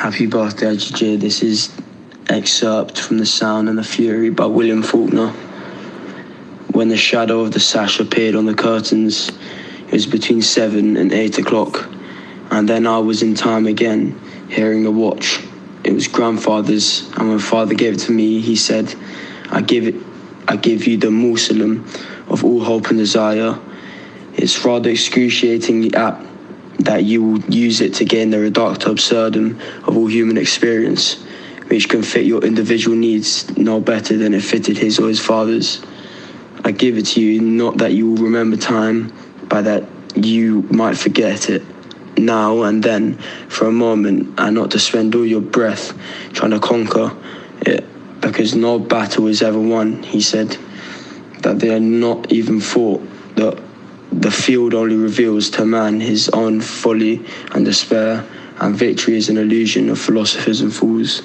Happy birthday, Ajay. This is excerpt from The Sound and the Fury by William Faulkner. When the shadow of the sash appeared on the curtains, it was between seven and eight o'clock, and then I was in time again, hearing a watch. It was grandfather's, and when father gave it to me, he said, "I give it, I give you the Muslim of all hope and desire." It's rather excruciatingly apt that you will use it to gain the reductio absurdum of all human experience, which can fit your individual needs no better than it fitted his or his father's. I give it to you not that you will remember time, but that you might forget it now and then for a moment and not to spend all your breath trying to conquer it because no battle is ever won, he said. That they are not even fought, that the field only reveals to man his own folly and despair, and victory is an illusion of philosophers and fools.